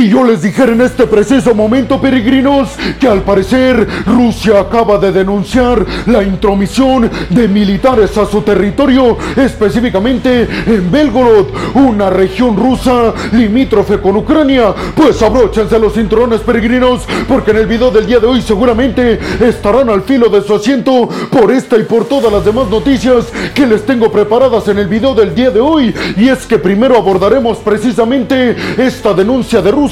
Si yo les dijera en este preciso momento, peregrinos, que al parecer Rusia acaba de denunciar la intromisión de militares a su territorio, específicamente en Belgorod, una región rusa limítrofe con Ucrania, pues abróchense los cinturones peregrinos, porque en el video del día de hoy seguramente estarán al filo de su asiento por esta y por todas las demás noticias que les tengo preparadas en el video del día de hoy. Y es que primero abordaremos precisamente esta denuncia de Rusia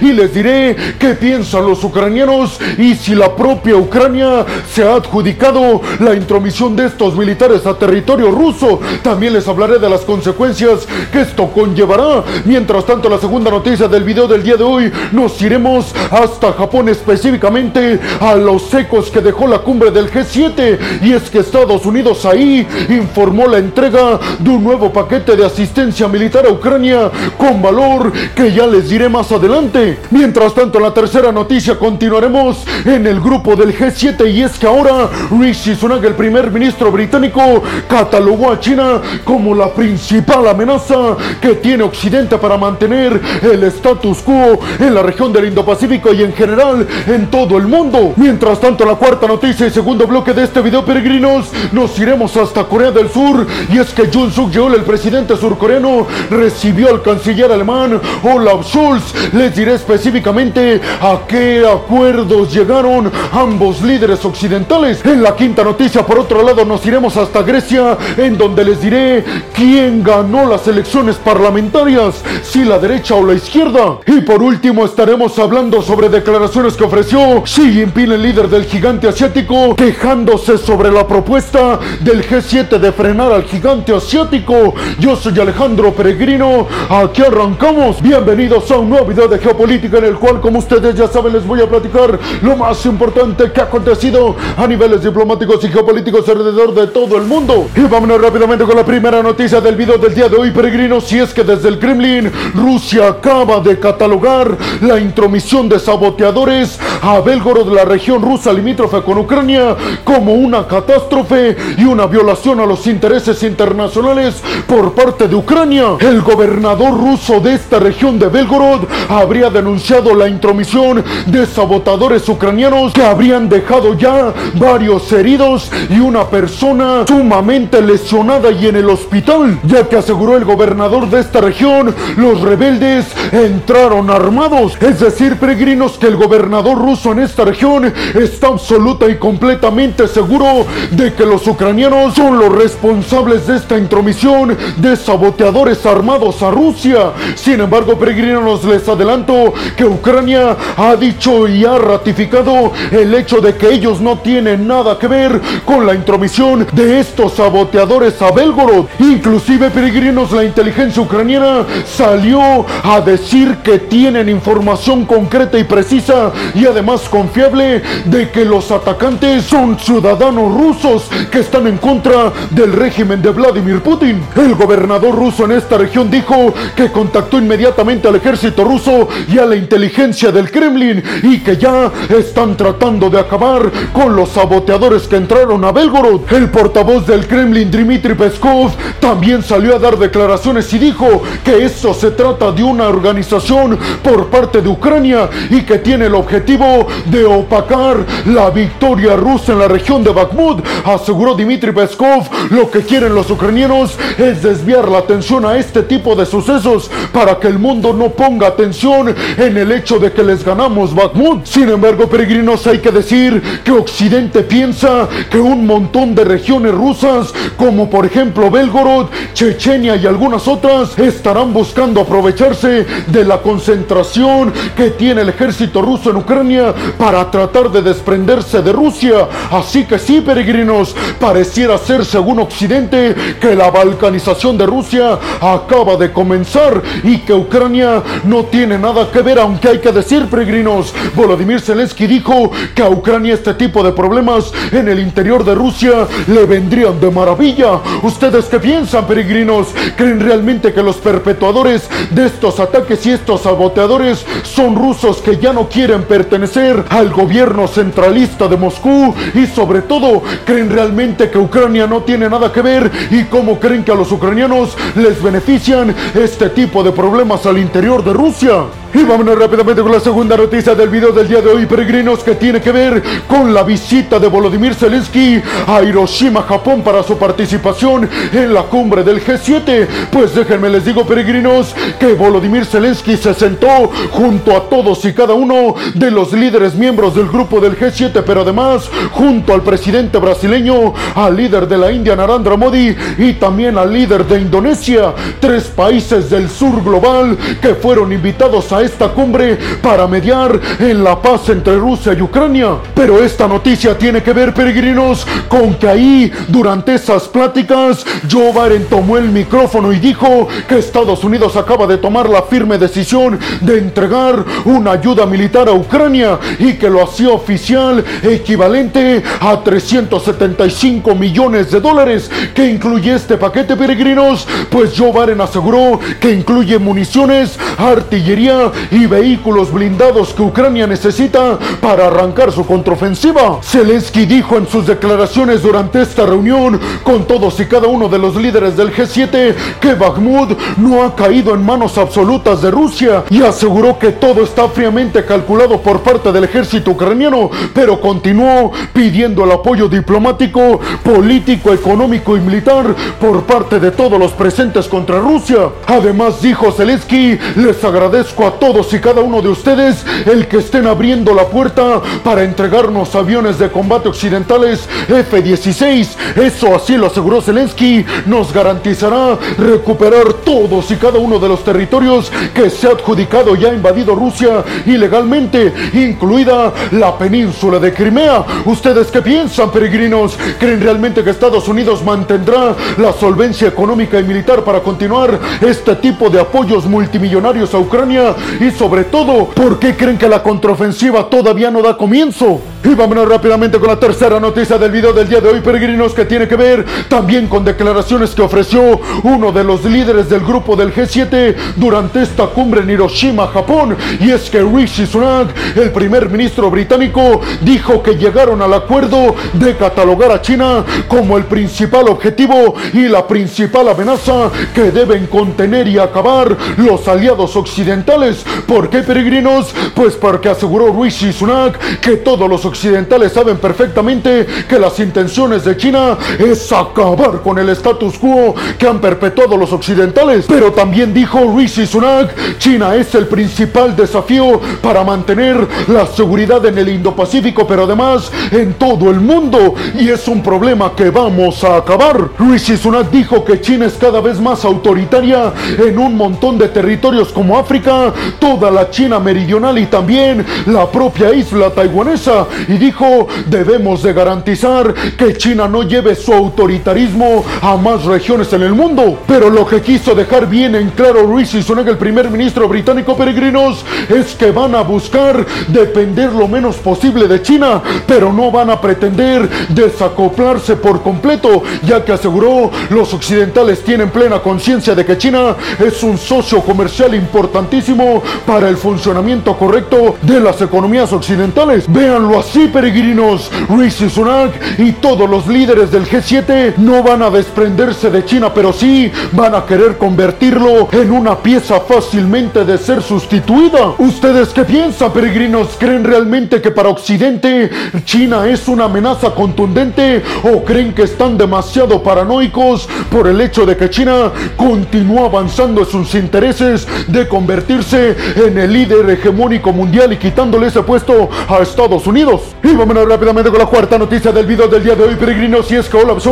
y les diré qué piensan los ucranianos y si la propia Ucrania se ha adjudicado la intromisión de estos militares a territorio ruso. También les hablaré de las consecuencias que esto conllevará. Mientras tanto, la segunda noticia del video del día de hoy nos iremos hasta Japón específicamente a los ecos que dejó la cumbre del G7 y es que Estados Unidos ahí informó la entrega de un nuevo paquete de asistencia militar a Ucrania con valor que ya les diré más adelante. Mientras tanto, la tercera noticia continuaremos en el grupo del G7 y es que ahora Rishi Sunak, el primer ministro británico, catalogó a China como la principal amenaza que tiene Occidente para mantener el status quo en la región del Indo-Pacífico y en general en todo el mundo. Mientras tanto, la cuarta noticia y segundo bloque de este video, peregrinos, nos iremos hasta Corea del Sur y es que Jun Suk Yeol, el presidente surcoreano, recibió al canciller alemán Olaf Scholz. Les diré específicamente a qué acuerdos llegaron ambos líderes occidentales. En la quinta noticia, por otro lado, nos iremos hasta Grecia, en donde les diré quién ganó las elecciones parlamentarias, si la derecha o la izquierda. Y por último, estaremos hablando sobre declaraciones que ofreció Xi Jinping, el líder del gigante asiático, quejándose sobre la propuesta del G7 de frenar al gigante asiático. Yo soy Alejandro Peregrino, aquí arrancamos. Bienvenidos a un nuevo video de geopolítica en el cual, como ustedes ya saben, les voy a platicar lo más importante que ha acontecido a niveles diplomáticos y geopolíticos alrededor de todo el mundo. Y vámonos rápidamente con la primera noticia del video del día de hoy, peregrinos. Si es que desde el Kremlin, Rusia acaba de catalogar la intromisión de saboteadores a Belgorod, la región rusa limítrofe con Ucrania, como una catástrofe y una violación a los intereses internacionales por parte de Ucrania. El gobernador ruso de esta región de Belgorod habría denunciado la intromisión de sabotadores ucranianos que habrían dejado ya varios heridos y una persona sumamente lesionada y en el hospital, ya que aseguró el gobernador de esta región, los rebeldes entraron armados, es decir, peregrinos que el gobernador ruso en esta región está absoluta y completamente seguro de que los ucranianos son los responsables de esta intromisión de saboteadores armados a Rusia. Sin embargo, peregrinos, les adelanto que Ucrania ha dicho y ha ratificado el hecho de que ellos no tienen nada que ver con la intromisión de estos saboteadores a Belgorod. Inclusive, peregrinos, la inteligencia ucraniana salió a decir que tienen información concreta y precisa y además confiable de que los atacantes son ciudadanos rusos que están en contra del régimen de Vladimir Putin. El gobernador ruso en esta región dijo que contactó inmediatamente al ejército ruso y a la inteligencia del Kremlin y que ya están tratando de acabar con los saboteadores que entraron a Belgorod. El portavoz del Kremlin, Dmitry Peskov, también salió a dar declaraciones y dijo que esto se trata de una organización por parte de Ucrania y que tiene el objetivo de opacar la victoria rusa en la región de Bakhmut. Aseguró Dmitry Peskov, lo que quieren los ucranianos es desviar la atención a este tipo de sucesos para que el mundo no ponga atención en el hecho de que les ganamos Bakhmut. Sin embargo, peregrinos, hay que decir que Occidente piensa que un montón de regiones rusas, como por ejemplo Belgorod, Chechenia y algunas otras, estarán buscando aprovecharse de la concentración que tiene el ejército ruso en Ucrania para tratar de desprenderse de Rusia. Así que sí, peregrinos, pareciera ser según Occidente que la balcanización de Rusia acaba de comenzar y que Ucrania no tiene nada que ver, aunque hay que decir, peregrinos, Volodymyr Zelensky dijo que a Ucrania este tipo de problemas en el interior de Rusia le vendrían de maravilla. ¿Ustedes qué piensan, peregrinos? ¿Creen realmente que los perpetuadores de estos ataques y estos saboteadores son rusos que ya no quieren pertenecer al gobierno centralista de Moscú? Y sobre todo, ¿creen realmente que Ucrania no tiene nada que ver? ¿Y cómo creen que a los ucranianos les benefician este tipo de problemas al interior de Rusia? question Y vámonos rápidamente con la segunda noticia del video del día de hoy, peregrinos, que tiene que ver con la visita de Volodymyr Zelensky a Hiroshima, Japón, para su participación en la cumbre del G7. Pues déjenme les digo, peregrinos, que Volodymyr Zelensky se sentó junto a todos y cada uno de los líderes miembros del grupo del G7, pero además junto al presidente brasileño, al líder de la India, Narendra Modi, y también al líder de Indonesia, tres países del sur global que fueron invitados esta cumbre para mediar en la paz entre Rusia y Ucrania. Pero esta noticia tiene que ver, peregrinos, con que ahí, durante esas pláticas, Joe Biden tomó el micrófono y dijo que Estados Unidos acaba de tomar la firme decisión de entregar una ayuda militar a Ucrania y que lo hacía oficial equivalente a 375 millones de dólares que incluye este paquete peregrinos pues Joe Biden aseguró que incluye municiones, artillería y vehículos blindados que Ucrania necesita para arrancar su contraofensiva. Zelensky dijo en sus declaraciones durante esta reunión con todos y cada uno de los líderes del G7 que Bakhmut no ha caído en manos absolutas de Rusia y aseguró que todo está fríamente calculado por parte del ejército ucraniano, pero continuó pidiendo el apoyo diplomático, político, económico y militar por parte de todos los presentes contra Rusia. Además dijo Zelensky, les agradezco a todos y cada uno de ustedes el que estén abriendo la puerta para entregarnos aviones de combate occidentales F-16. Eso así lo aseguró Zelensky, nos garantizará recuperar todos y cada uno de los territorios que se ha adjudicado y ha invadido Rusia ilegalmente, incluida la península de Crimea. ¿Ustedes qué piensan, peregrinos? ¿Creen realmente que Estados Unidos mantendrá la solvencia económica y militar para continuar este tipo de apoyos multimillonarios a Ucrania? Y sobre todo, ¿por qué creen que la contraofensiva todavía no da comienzo? Y vámonos rápidamente con la tercera noticia del video del día de hoy, peregrinos, que tiene que ver también con declaraciones que ofreció uno de los líderes del grupo del G7 durante esta cumbre en Hiroshima, Japón. Y es que Rishi Sunak, el primer ministro británico, dijo que llegaron al acuerdo de catalogar a China como el principal objetivo y la principal amenaza que deben contener y acabar los aliados occidentales. ¿Por qué, peregrinos? Pues porque aseguró Rishi Sunak que todos los occidentales saben perfectamente que las intenciones de China es acabar con el status quo que han perpetuado los occidentales. Pero también dijo Rishi Sunak, China es el principal desafío para mantener la seguridad en el Indo-Pacífico, pero además en todo el mundo. Y es un problema que vamos a acabar. Rishi Sunak dijo que China es cada vez más autoritaria en un montón de territorios como África, toda la China meridional y también la propia isla taiwanesa y dijo, debemos de garantizar que China no lleve su autoritarismo a más regiones en el mundo. Pero lo que quiso dejar bien en claro Rishi Sunak, el primer ministro británico peregrinos, es que van a buscar depender lo menos posible de China, pero no van a pretender desacoplarse por completo, ya que aseguró los occidentales tienen plena conciencia de que China es un socio comercial importantísimo para el funcionamiento correcto de las economías occidentales. Véanlo así, peregrinos. Rishi Sunak y todos los líderes del G7 no van a desprenderse de China, pero sí van a querer convertirlo en una pieza fácilmente de ser sustituida. ¿Ustedes qué piensan, peregrinos? ¿Creen realmente que para Occidente China es una amenaza contundente o creen que están demasiado paranoicos por el hecho de que China continúa avanzando en sus intereses de convertirse en el líder hegemónico mundial y quitándole ese puesto a Estados Unidos? Y vámonos rápidamente con la cuarta noticia del video del día de hoy, peregrinos, y es que Olaf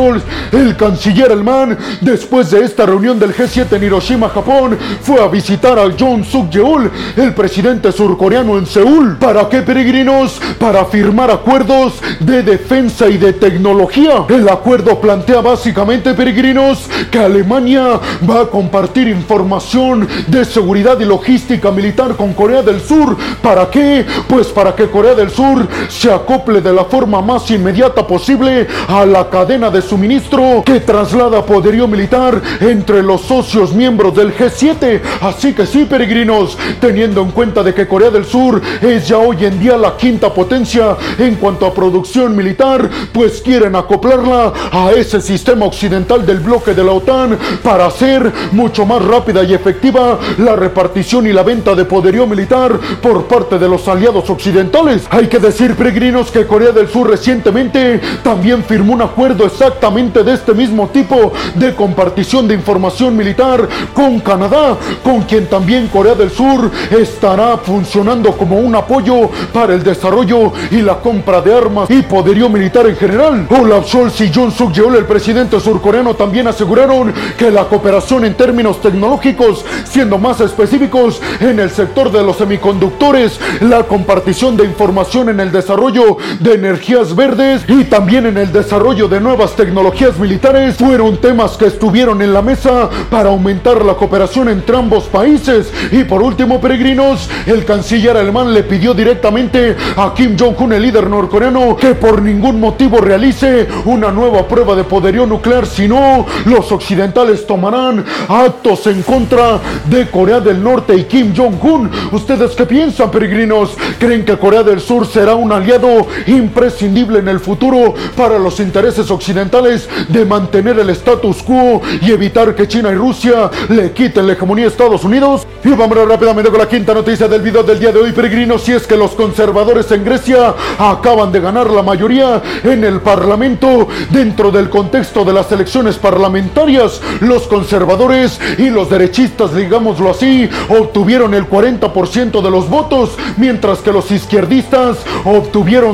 el canciller alemán, después de esta reunión del G7 en Hiroshima, Japón, fue a visitar a John Suk Yeol, el presidente surcoreano en Seúl. ¿Para qué, peregrinos? Para firmar acuerdos de defensa y de tecnología. El acuerdo plantea básicamente, peregrinos, que Alemania va a compartir información de seguridad y logística militar con Corea del Sur. ¿Para qué? Pues para que Corea del Sur se acople de la forma más inmediata posible a la cadena de suministro que traslada poderío militar entre los socios miembros del G7. Así que sí, peregrinos, teniendo en cuenta de que Corea del Sur es ya hoy en día la quinta potencia en cuanto a producción militar, pues quieren acoplarla a ese sistema occidental del bloque de la OTAN para hacer mucho más rápida y efectiva la repartición y la venta de poderío militar por parte de los aliados occidentales. Hay que decir, peregrinos, que Corea del Sur recientemente también firmó un acuerdo exactamente de este mismo tipo de compartición de información militar con Canadá, con quien también Corea del Sur estará funcionando como un apoyo para el desarrollo y la compra de armas y poderío militar en general. Olaf Scholz y Jun Suk el presidente surcoreano, también aseguraron que la cooperación en términos tecnológicos, siendo más específicos en el sector de los semiconductores, la compartición de información en el desarrollo de energías verdes y también en el desarrollo de nuevas tecnologías militares, fueron temas que estuvieron en la mesa para aumentar la cooperación entre ambos países. Y por último, peregrinos, el canciller alemán le pidió directamente a Kim Jong-un, el líder norcoreano, que por ningún motivo realice una nueva prueba de poderío nuclear, si no, los occidentales tomarán actos en contra de Corea del Norte y Kim Jong-un. ¿Ustedes qué piensan, peregrinos? ¿Creen que Corea del Sur será un aliado imprescindible en el futuro para los intereses occidentales de mantener el status quo y evitar que China y Rusia le quiten la hegemonía a Estados Unidos? Y vamos rápidamente con la quinta noticia del video del día de hoy, peregrinos, si es que los conservadores en Grecia acaban de ganar la mayoría en el Parlamento dentro del contexto de las elecciones parlamentarias. Los conservadores y los derechistas, digámoslo así, obtuvieron el 40% de los votos, mientras que los izquierdistas obtuvieron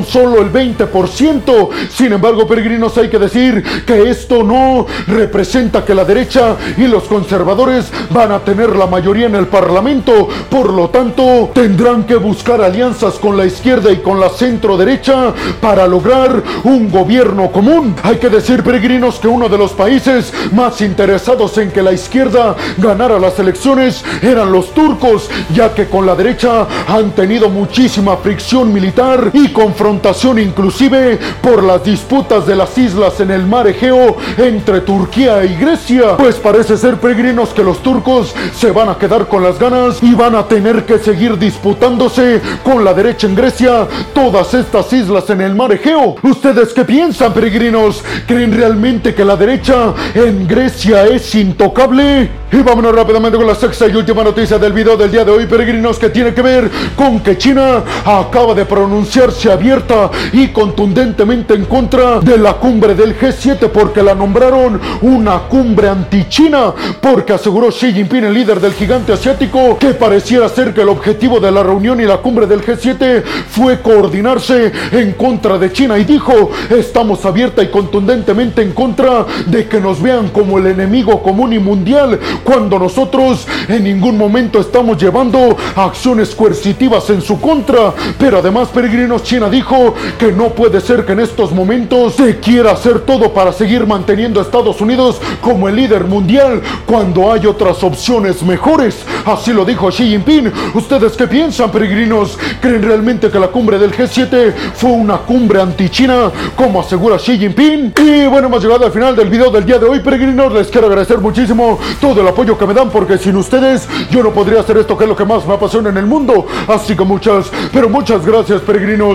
solo el 20%. Sin embargo, peregrinos, hay que decir que esto no representa que la derecha y los conservadores van a tener la mayoría en el Parlamento. Por lo tanto, tendrán que buscar alianzas con la izquierda y con la centro derecha para lograr un gobierno común. Hay que decir, peregrinos, que uno de los países más interesados en que la izquierda ganara las elecciones eran los turcos, ya que con la derecha han tenido muchísima fricción militar confrontación inclusive por las disputas de las islas en el mar Egeo entre Turquía y Grecia. Pues parece ser peregrinos que los turcos se van a quedar con las ganas y van a tener que seguir disputándose con la derecha en Grecia todas estas islas en el mar Egeo. ¿Ustedes qué piensan, peregrinos? ¿Creen realmente que la derecha en Grecia es intocable? Y vámonos rápidamente con la sexta y última noticia del video del día de hoy, peregrinos, que tiene que ver con que China acaba de pronunciarse abierta y contundentemente en contra de la cumbre del G7 porque la nombraron una cumbre anti-China, porque aseguró Xi Jinping, el líder del gigante asiático, que pareciera ser que el objetivo de la reunión y la cumbre del G7 fue coordinarse en contra de China y dijo, estamos abierta y contundentemente en contra de que nos vean como el enemigo común y mundial cuando nosotros en ningún momento estamos llevando acciones coercitivas en su contra. Pero además, peregrinos, China dijo que no puede ser que en estos momentos se quiera hacer todo para seguir manteniendo a Estados Unidos como el líder mundial cuando hay otras opciones mejores. Así lo dijo Xi Jinping. ¿Ustedes qué piensan, peregrinos? ¿Creen realmente que la cumbre del G7 fue una cumbre anti-China, como asegura Xi Jinping? Y bueno, hemos llegado al final del video del día de hoy, peregrinos. Les quiero agradecer muchísimo todo el apoyo que me dan, porque sin ustedes yo no podría hacer esto que es lo que más me apasiona en el mundo. Así que muchas, pero muchas gracias, peregrinos.